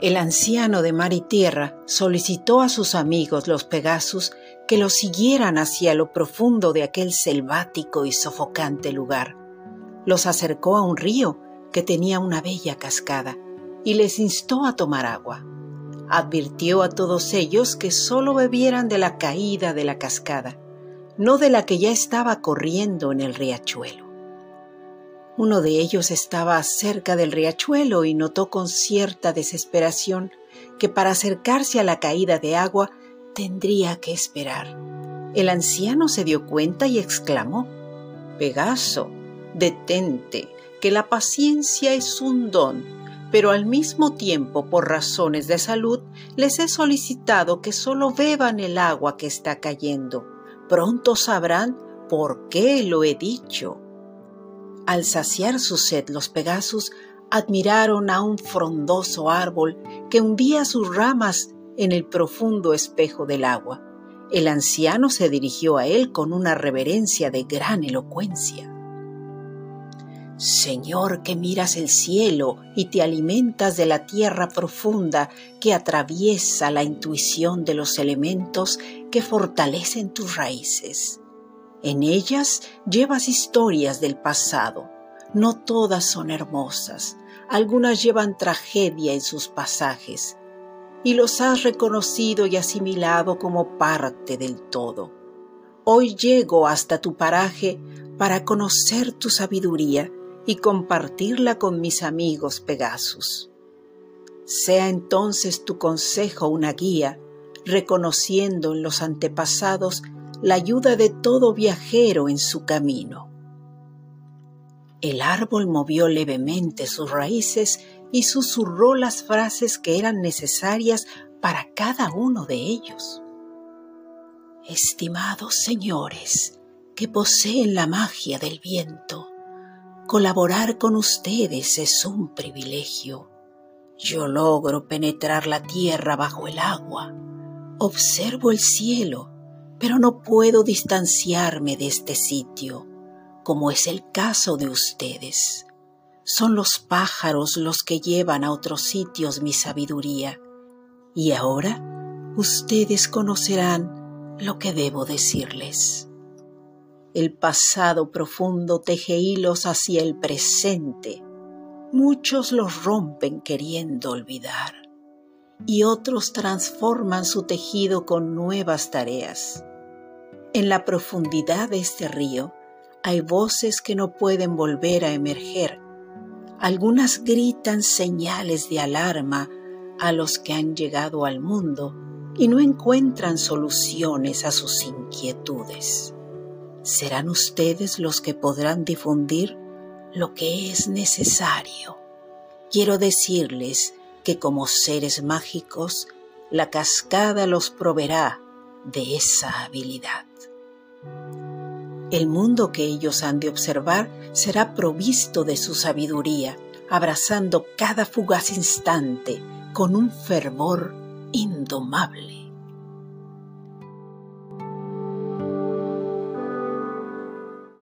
El anciano de mar y tierra solicitó a sus amigos los Pegasus que lo siguieran hacia lo profundo de aquel selvático y sofocante lugar. Los acercó a un río que tenía una bella cascada y les instó a tomar agua. Advirtió a todos ellos que sólo bebieran de la caída de la cascada, no de la que ya estaba corriendo en el riachuelo. Uno de ellos estaba cerca del riachuelo y notó con cierta desesperación que para acercarse a la caída de agua tendría que esperar. El anciano se dio cuenta y exclamó, Pegaso, detente, que la paciencia es un don, pero al mismo tiempo, por razones de salud, les he solicitado que solo beban el agua que está cayendo. Pronto sabrán por qué lo he dicho. Al saciar su sed, los Pegasus admiraron a un frondoso árbol que hundía sus ramas en el profundo espejo del agua. El anciano se dirigió a él con una reverencia de gran elocuencia. Señor que miras el cielo y te alimentas de la tierra profunda que atraviesa la intuición de los elementos que fortalecen tus raíces. En ellas llevas historias del pasado. No todas son hermosas, algunas llevan tragedia en sus pasajes, y los has reconocido y asimilado como parte del todo. Hoy llego hasta tu paraje para conocer tu sabiduría y compartirla con mis amigos Pegasus. Sea entonces tu consejo una guía, reconociendo en los antepasados la ayuda de todo viajero en su camino. El árbol movió levemente sus raíces y susurró las frases que eran necesarias para cada uno de ellos. Estimados señores, que poseen la magia del viento, colaborar con ustedes es un privilegio. Yo logro penetrar la tierra bajo el agua, observo el cielo pero no puedo distanciarme de este sitio, como es el caso de ustedes. Son los pájaros los que llevan a otros sitios mi sabiduría, y ahora ustedes conocerán lo que debo decirles. El pasado profundo teje hilos hacia el presente. Muchos los rompen queriendo olvidar y otros transforman su tejido con nuevas tareas. En la profundidad de este río hay voces que no pueden volver a emerger. Algunas gritan señales de alarma a los que han llegado al mundo y no encuentran soluciones a sus inquietudes. Serán ustedes los que podrán difundir lo que es necesario. Quiero decirles que como seres mágicos, la cascada los proveerá de esa habilidad. El mundo que ellos han de observar será provisto de su sabiduría, abrazando cada fugaz instante con un fervor indomable.